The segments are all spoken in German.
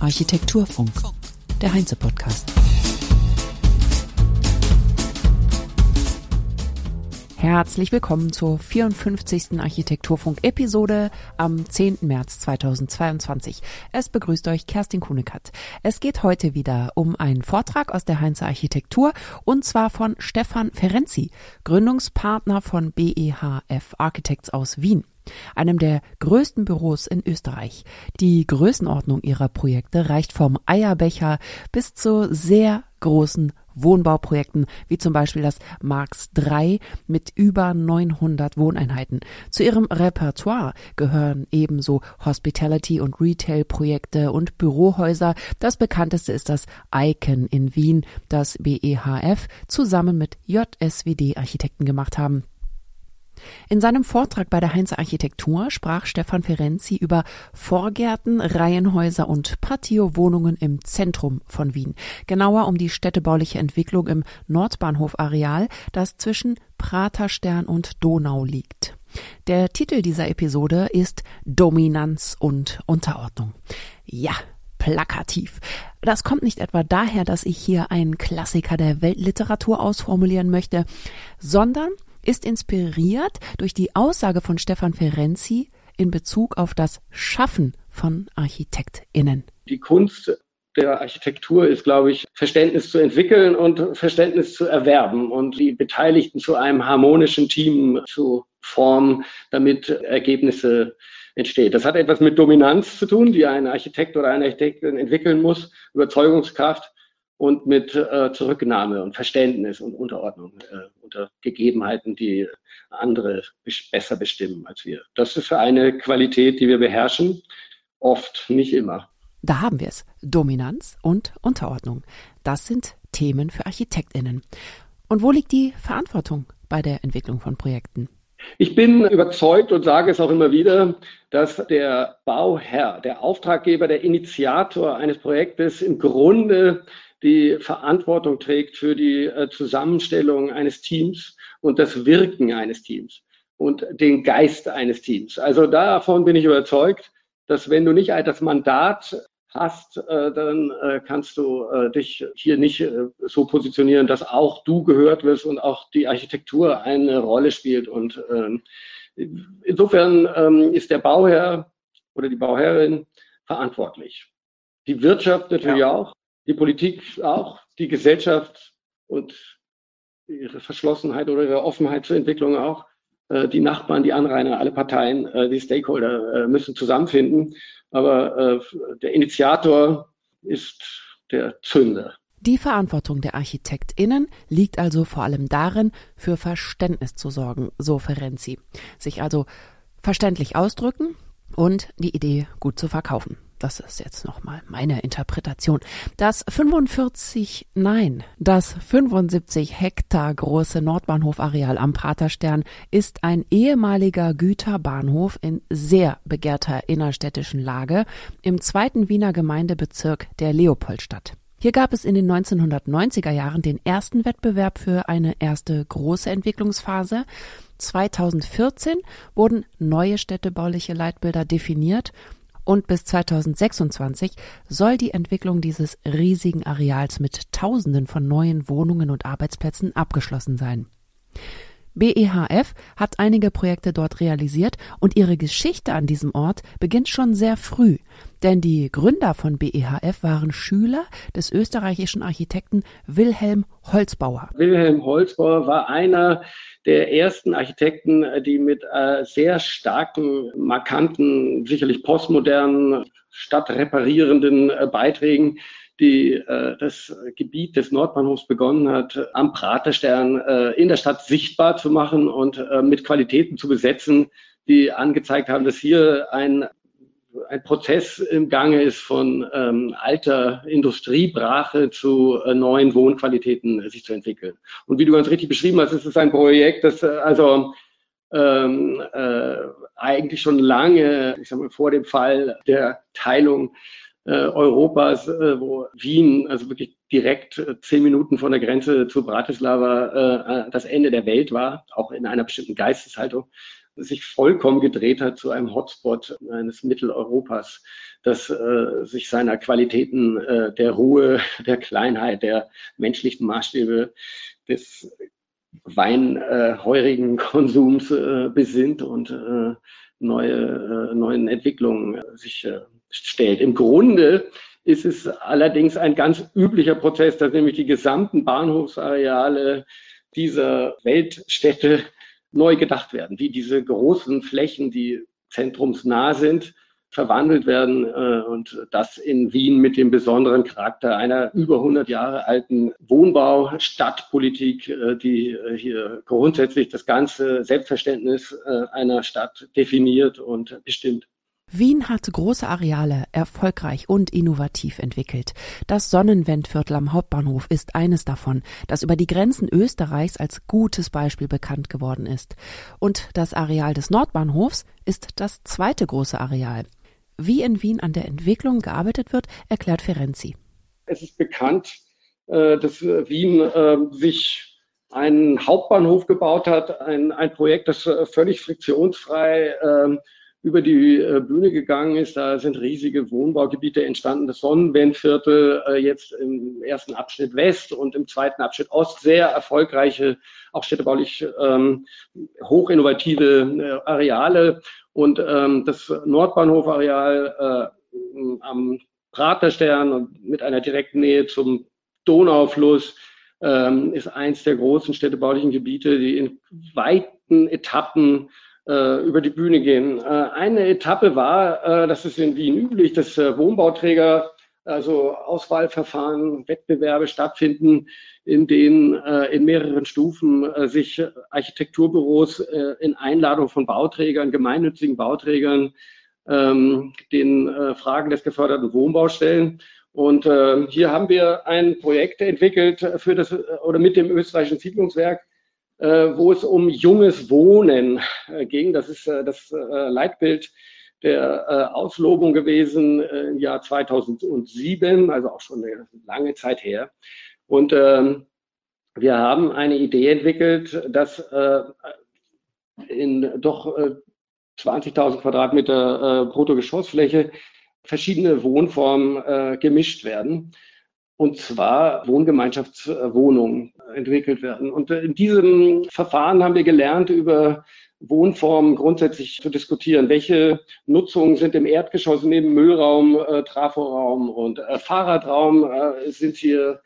Architekturfunk. Architekturfunk, der Heinze-Podcast. Herzlich willkommen zur 54. Architekturfunk-Episode am 10. März 2022. Es begrüßt euch Kerstin Kunekat. Es geht heute wieder um einen Vortrag aus der Heinze Architektur und zwar von Stefan Ferenzi, Gründungspartner von BEHF Architects aus Wien einem der größten Büros in Österreich. Die Größenordnung ihrer Projekte reicht vom Eierbecher bis zu sehr großen Wohnbauprojekten, wie zum Beispiel das Marx III mit über 900 Wohneinheiten. Zu ihrem Repertoire gehören ebenso Hospitality- und Retail-Projekte und Bürohäuser. Das bekannteste ist das Icon in Wien, das BEHF zusammen mit JSWD Architekten gemacht haben. In seinem Vortrag bei der Heinze Architektur sprach Stefan Ferenzi über Vorgärten, Reihenhäuser und Patio-Wohnungen im Zentrum von Wien. Genauer um die städtebauliche Entwicklung im Nordbahnhof-Areal, das zwischen Praterstern und Donau liegt. Der Titel dieser Episode ist Dominanz und Unterordnung. Ja, plakativ. Das kommt nicht etwa daher, dass ich hier einen Klassiker der Weltliteratur ausformulieren möchte, sondern ist inspiriert durch die Aussage von Stefan Ferenzi in Bezug auf das Schaffen von ArchitektInnen. Die Kunst der Architektur ist, glaube ich, Verständnis zu entwickeln und Verständnis zu erwerben und die Beteiligten zu einem harmonischen Team zu formen, damit Ergebnisse entstehen. Das hat etwas mit Dominanz zu tun, die ein Architekt oder eine Architektin entwickeln muss, Überzeugungskraft und mit äh, Zurücknahme und Verständnis und Unterordnung äh, unter Gegebenheiten, die andere besser bestimmen als wir. Das ist eine Qualität, die wir beherrschen, oft, nicht immer. Da haben wir es. Dominanz und Unterordnung. Das sind Themen für Architektinnen. Und wo liegt die Verantwortung bei der Entwicklung von Projekten? Ich bin überzeugt und sage es auch immer wieder, dass der Bauherr, der Auftraggeber, der Initiator eines Projektes im Grunde die Verantwortung trägt für die äh, Zusammenstellung eines Teams und das Wirken eines Teams und den Geist eines Teams. Also davon bin ich überzeugt, dass wenn du nicht das Mandat hast, äh, dann äh, kannst du dich hier nicht so positionieren, dass auch du gehört wirst und auch die Architektur eine Rolle spielt. Und ähm, insofern ähm, ist der Bauherr oder die Bauherrin verantwortlich. Die Wirtschaft natürlich ja. auch, die Politik auch, die Gesellschaft und ihre Verschlossenheit oder ihre Offenheit zur Entwicklung auch. Äh, die Nachbarn, die Anrainer, alle Parteien, äh, die Stakeholder äh, müssen zusammenfinden. Aber der Initiator ist der Zünder. Die Verantwortung der ArchitektInnen liegt also vor allem darin, für Verständnis zu sorgen, so Ferenzi. Sich also verständlich ausdrücken und die Idee gut zu verkaufen das ist jetzt nochmal meine Interpretation, das 45, nein, das 75 Hektar große Nordbahnhofareal am Praterstern ist ein ehemaliger Güterbahnhof in sehr begehrter innerstädtischen Lage im zweiten Wiener Gemeindebezirk der Leopoldstadt. Hier gab es in den 1990er Jahren den ersten Wettbewerb für eine erste große Entwicklungsphase. 2014 wurden neue städtebauliche Leitbilder definiert und bis 2026 soll die Entwicklung dieses riesigen Areals mit Tausenden von neuen Wohnungen und Arbeitsplätzen abgeschlossen sein. BEHF hat einige Projekte dort realisiert und ihre Geschichte an diesem Ort beginnt schon sehr früh, denn die Gründer von BEHF waren Schüler des österreichischen Architekten Wilhelm Holzbauer. Wilhelm Holzbauer war einer der ersten Architekten, die mit äh, sehr starken, markanten, sicherlich postmodernen, stadtreparierenden äh, Beiträgen die äh, das Gebiet des Nordbahnhofs begonnen hat, am Praterstern äh, in der Stadt sichtbar zu machen und äh, mit Qualitäten zu besetzen, die angezeigt haben, dass hier ein ein Prozess im Gange ist von ähm, alter Industriebrache zu äh, neuen Wohnqualitäten äh, sich zu entwickeln. Und wie du ganz richtig beschrieben hast, ist es ein Projekt, das äh, also ähm, äh, eigentlich schon lange, ich sag mal, vor dem Fall der Teilung äh, Europas, äh, wo Wien, also wirklich direkt zehn Minuten von der Grenze zu Bratislava, das Ende der Welt war, auch in einer bestimmten Geisteshaltung, sich vollkommen gedreht hat zu einem Hotspot eines Mitteleuropas, das äh, sich seiner Qualitäten äh, der Ruhe, der Kleinheit, der menschlichen Maßstäbe des weinheurigen Konsums äh, besinnt und äh, neue, äh, neuen Entwicklungen sich äh, stellt. Im Grunde ist es allerdings ein ganz üblicher Prozess, dass nämlich die gesamten Bahnhofsareale dieser Weltstädte neu gedacht werden, wie diese großen Flächen, die zentrumsnah sind, verwandelt werden äh, und das in Wien mit dem besonderen Charakter einer über 100 Jahre alten Wohnbau-Stadtpolitik, äh, die äh, hier grundsätzlich das ganze Selbstverständnis äh, einer Stadt definiert und bestimmt. Wien hat große Areale erfolgreich und innovativ entwickelt. Das Sonnenwendviertel am Hauptbahnhof ist eines davon, das über die Grenzen Österreichs als gutes Beispiel bekannt geworden ist. Und das Areal des Nordbahnhofs ist das zweite große Areal. Wie in Wien an der Entwicklung gearbeitet wird, erklärt Ferenzi. Es ist bekannt, äh, dass Wien äh, sich einen Hauptbahnhof gebaut hat, ein, ein Projekt, das äh, völlig friktionsfrei ähm, über die äh, Bühne gegangen ist. Da sind riesige Wohnbaugebiete entstanden. Das Sonnenwendviertel äh, jetzt im ersten Abschnitt West und im zweiten Abschnitt Ost sehr erfolgreiche, auch städtebaulich ähm, hochinnovative äh, Areale. Und ähm, das Nordbahnhofareal äh, am Praterstern und mit einer direkten Nähe zum Donaufluss ähm, ist eins der großen städtebaulichen Gebiete, die in weiten Etappen über die Bühne gehen. Äh, eine Etappe war, äh, das ist in Wien üblich, dass Wohnbauträger also Auswahlverfahren, Wettbewerbe stattfinden, in denen äh, in mehreren Stufen äh, sich Architekturbüros äh, in Einladung von Bauträgern, gemeinnützigen Bauträgern, ähm, den Fragen des geförderten Wohnbaus stellen. Und hier haben wir ein Projekt entwickelt für das oder mit dem österreichischen Siedlungswerk, äh, wo es um junges Wohnen äh, ging. Das ist äh, das Leitbild der Auslobung gewesen im Jahr 2007, also auch schon eine lange Zeit her. Und ähm, wir haben eine Idee entwickelt, dass in doch 20.000 Quadratmeter Bruttogeschossfläche verschiedene Wohnformen gemischt werden und zwar Wohngemeinschaftswohnungen entwickelt werden. Und in diesem Verfahren haben wir gelernt, über Wohnformen grundsätzlich zu diskutieren. Welche Nutzungen sind im Erdgeschoss neben Müllraum, äh, Traforaum und äh, Fahrradraum äh, sind hier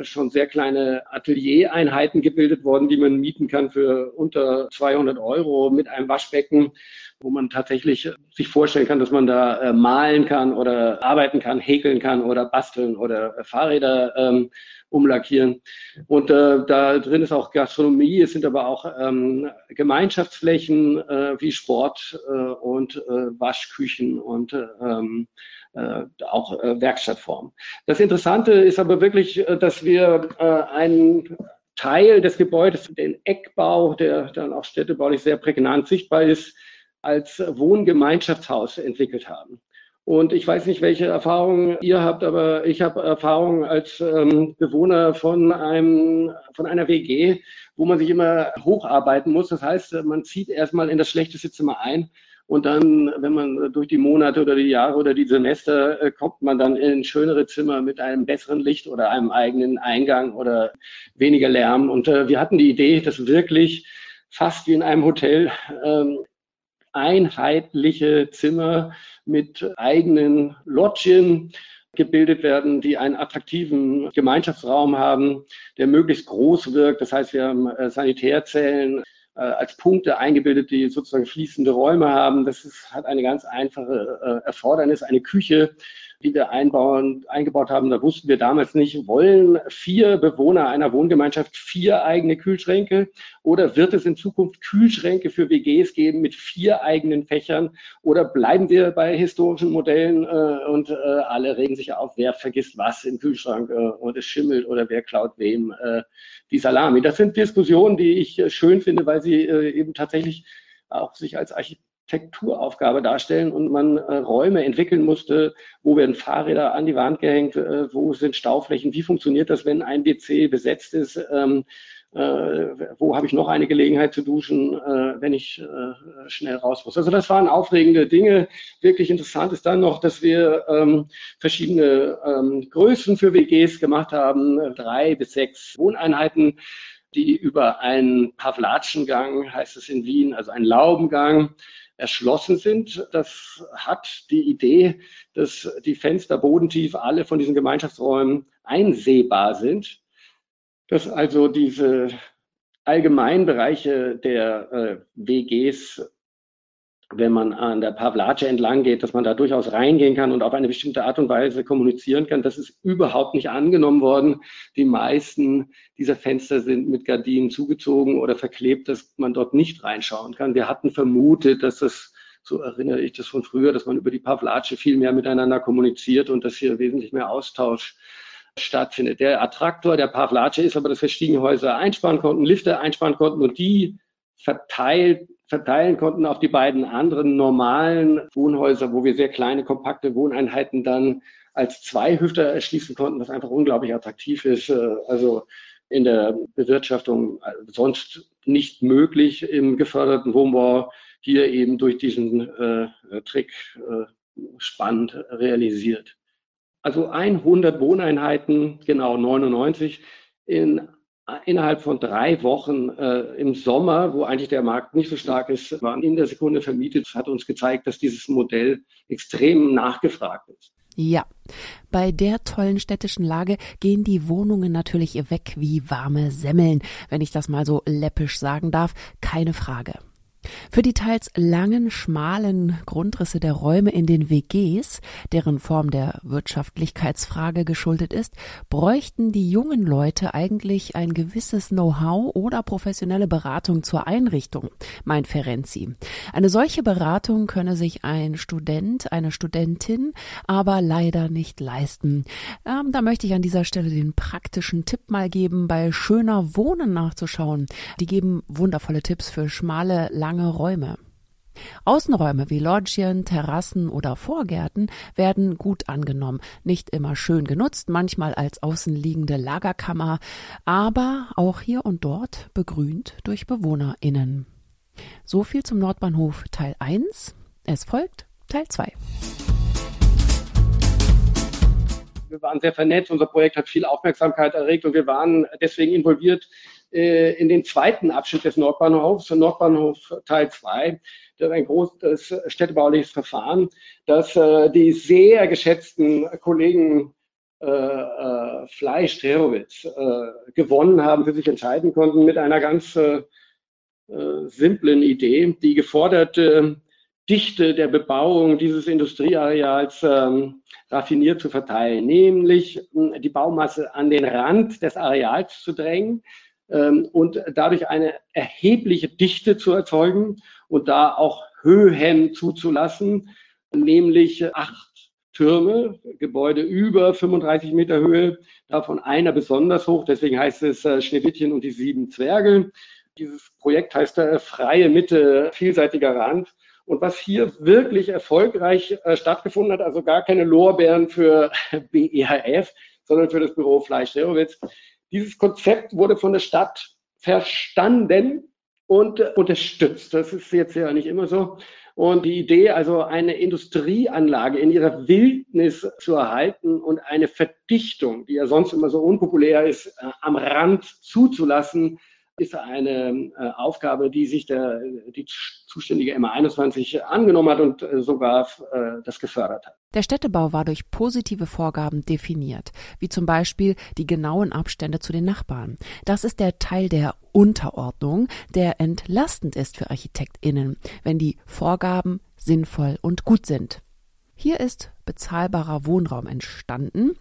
schon sehr kleine Ateliereinheiten gebildet worden, die man mieten kann für unter 200 Euro mit einem Waschbecken wo man tatsächlich sich vorstellen kann, dass man da äh, malen kann oder arbeiten kann, häkeln kann oder basteln oder äh, Fahrräder ähm, umlackieren. Und äh, da drin ist auch Gastronomie, es sind aber auch ähm, Gemeinschaftsflächen äh, wie Sport äh, und äh, Waschküchen und ähm, äh, auch äh, Werkstattformen. Das Interessante ist aber wirklich, äh, dass wir äh, einen Teil des Gebäudes, den Eckbau, der dann auch städtebaulich sehr prägnant sichtbar ist, als Wohngemeinschaftshaus entwickelt haben. Und ich weiß nicht, welche Erfahrungen ihr habt, aber ich habe Erfahrungen als ähm, Bewohner von einem, von einer WG, wo man sich immer hocharbeiten muss. Das heißt, man zieht erstmal in das schlechteste Zimmer ein und dann, wenn man durch die Monate oder die Jahre oder die Semester äh, kommt man dann in schönere Zimmer mit einem besseren Licht oder einem eigenen Eingang oder weniger Lärm. Und äh, wir hatten die Idee, dass wirklich fast wie in einem Hotel ähm, einheitliche Zimmer mit eigenen Lodgien gebildet werden, die einen attraktiven Gemeinschaftsraum haben, der möglichst groß wirkt. Das heißt, wir haben äh, Sanitärzellen äh, als Punkte eingebildet, die sozusagen fließende Räume haben. Das ist, hat eine ganz einfache äh, Erfordernis, eine Küche, die wir einbauen, eingebaut haben, da wussten wir damals nicht, wollen vier Bewohner einer Wohngemeinschaft vier eigene Kühlschränke oder wird es in Zukunft Kühlschränke für WGs geben mit vier eigenen Fächern oder bleiben wir bei historischen Modellen äh, und äh, alle regen sich auf, wer vergisst was im Kühlschrank äh, und es schimmelt oder wer klaut wem äh, die Salami. Das sind Diskussionen, die ich äh, schön finde, weil sie äh, eben tatsächlich auch sich als Architekt Architekturaufgabe darstellen und man äh, Räume entwickeln musste, wo werden Fahrräder an die Wand gehängt, äh, wo sind Stauflächen, wie funktioniert das, wenn ein WC besetzt ist, ähm, äh, wo habe ich noch eine Gelegenheit zu duschen, äh, wenn ich äh, schnell raus muss. Also das waren aufregende Dinge. Wirklich interessant ist dann noch, dass wir ähm, verschiedene ähm, Größen für WGs gemacht haben, drei bis sechs Wohneinheiten, die über einen Pavlatschengang, heißt es in Wien, also einen Laubengang, erschlossen sind. Das hat die Idee, dass die Fenster bodentief alle von diesen Gemeinschaftsräumen einsehbar sind dass also diese Allgemeinbereiche der äh, WGs, wenn man an der Pavlace entlang geht, dass man da durchaus reingehen kann und auf eine bestimmte Art und Weise kommunizieren kann. Das ist überhaupt nicht angenommen worden. Die meisten dieser Fenster sind mit Gardinen zugezogen oder verklebt, dass man dort nicht reinschauen kann. Wir hatten vermutet, dass das so erinnere ich das von früher, dass man über die Pavlace viel mehr miteinander kommuniziert und dass hier wesentlich mehr Austausch stattfindet. Der Attraktor der Pavlace ist aber, dass wir Stiegenhäuser einsparen konnten, Lifte einsparen konnten und die verteilt, verteilen konnten auf die beiden anderen normalen Wohnhäuser, wo wir sehr kleine, kompakte Wohneinheiten dann als zwei Hüfter erschließen konnten, was einfach unglaublich attraktiv ist. Äh, also in der Bewirtschaftung äh, sonst nicht möglich im geförderten Wohnbau, hier eben durch diesen äh, Trick äh, spannend realisiert also 100 Wohneinheiten, genau 99, in, innerhalb von drei Wochen äh, im Sommer, wo eigentlich der Markt nicht so stark ist, waren in der Sekunde vermietet. Hat uns gezeigt, dass dieses Modell extrem nachgefragt ist. Ja, bei der tollen städtischen Lage gehen die Wohnungen natürlich weg wie warme Semmeln, wenn ich das mal so läppisch sagen darf, keine Frage. Für die teils langen, schmalen Grundrisse der Räume in den WGs, deren Form der Wirtschaftlichkeitsfrage geschuldet ist, bräuchten die jungen Leute eigentlich ein gewisses Know-how oder professionelle Beratung zur Einrichtung, meint Ferenzi. Eine solche Beratung könne sich ein Student, eine Studentin aber leider nicht leisten. Ähm, da möchte ich an dieser Stelle den praktischen Tipp mal geben, bei schöner Wohnen nachzuschauen. Die geben wundervolle Tipps für schmale, lange lange Räume. Außenräume wie Loggien, Terrassen oder Vorgärten werden gut angenommen, nicht immer schön genutzt, manchmal als außenliegende Lagerkammer, aber auch hier und dort begrünt durch BewohnerInnen. So viel zum Nordbahnhof Teil 1. Es folgt Teil 2. Wir waren sehr vernetzt, unser Projekt hat viel Aufmerksamkeit erregt und wir waren deswegen involviert äh, in den zweiten Abschnitt des Nordbahnhofs, Nordbahnhof Teil 2. Das ist ein großes städtebauliches Verfahren, das äh, die sehr geschätzten Kollegen äh, äh, Fleisch Terowitz äh, gewonnen haben, für sich entscheiden konnten mit einer ganz äh, simplen Idee, die geforderte Dichte der Bebauung dieses Industrieareals ähm, raffiniert zu verteilen, nämlich äh, die Baumasse an den Rand des Areals zu drängen, und dadurch eine erhebliche Dichte zu erzeugen und da auch Höhen zuzulassen, nämlich acht Türme, Gebäude über 35 Meter Höhe, davon einer besonders hoch, deswegen heißt es äh, Schneewittchen und die sieben Zwerge. Dieses Projekt heißt äh, Freie Mitte, vielseitiger Rand. Und was hier wirklich erfolgreich äh, stattgefunden hat, also gar keine Lorbeeren für BEHF, sondern für das Büro Fleisch-Serowitz, dieses Konzept wurde von der Stadt verstanden und äh, unterstützt. Das ist jetzt ja nicht immer so. Und die Idee, also eine Industrieanlage in ihrer Wildnis zu erhalten und eine Verdichtung, die ja sonst immer so unpopulär ist, äh, am Rand zuzulassen, ist eine äh, Aufgabe, die sich der, die zuständige MA21 angenommen hat und äh, sogar äh, das gefördert hat. Der Städtebau war durch positive Vorgaben definiert, wie zum Beispiel die genauen Abstände zu den Nachbarn. Das ist der Teil der Unterordnung, der entlastend ist für ArchitektInnen, wenn die Vorgaben sinnvoll und gut sind. Hier ist bezahlbarer Wohnraum entstanden,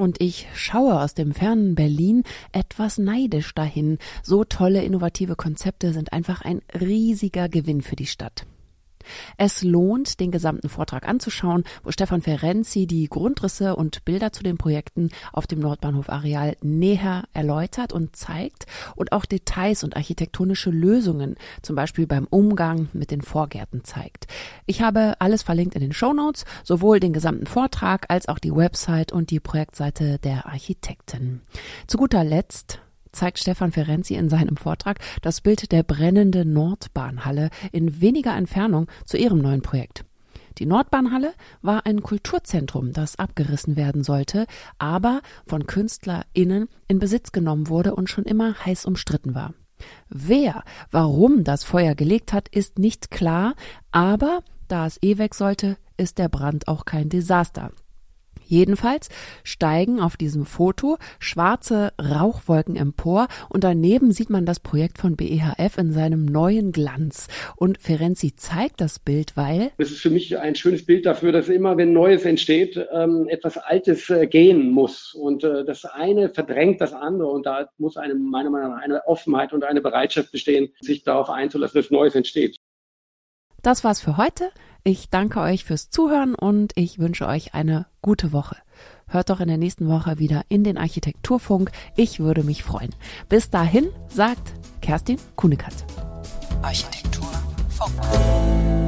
und ich schaue aus dem fernen Berlin etwas neidisch dahin. So tolle innovative Konzepte sind einfach ein riesiger Gewinn für die Stadt. Es lohnt, den gesamten Vortrag anzuschauen, wo Stefan Ferenzi die Grundrisse und Bilder zu den Projekten auf dem Nordbahnhof Areal näher erläutert und zeigt und auch Details und architektonische Lösungen, zum Beispiel beim Umgang mit den Vorgärten zeigt. Ich habe alles verlinkt in den Show Notes, sowohl den gesamten Vortrag als auch die Website und die Projektseite der Architekten. Zu guter Letzt zeigt Stefan Ferenzi in seinem Vortrag das Bild der brennenden Nordbahnhalle in weniger Entfernung zu ihrem neuen Projekt. Die Nordbahnhalle war ein Kulturzentrum, das abgerissen werden sollte, aber von KünstlerInnen in Besitz genommen wurde und schon immer heiß umstritten war. Wer, warum das Feuer gelegt hat, ist nicht klar, aber da es eh weg sollte, ist der Brand auch kein Desaster. Jedenfalls steigen auf diesem Foto schwarze Rauchwolken empor und daneben sieht man das Projekt von BEHF in seinem neuen Glanz. Und Ferenzi zeigt das Bild, weil. Das ist für mich ein schönes Bild dafür, dass immer, wenn Neues entsteht, ähm, etwas Altes äh, gehen muss. Und äh, das eine verdrängt das andere. Und da muss eine, meiner Meinung nach eine Offenheit und eine Bereitschaft bestehen, sich darauf einzulassen, dass Neues entsteht. Das war's für heute. Ich danke euch fürs Zuhören und ich wünsche euch eine gute Woche. Hört doch in der nächsten Woche wieder in den Architekturfunk. Ich würde mich freuen. Bis dahin sagt Kerstin Kunekat. Architekturfunk.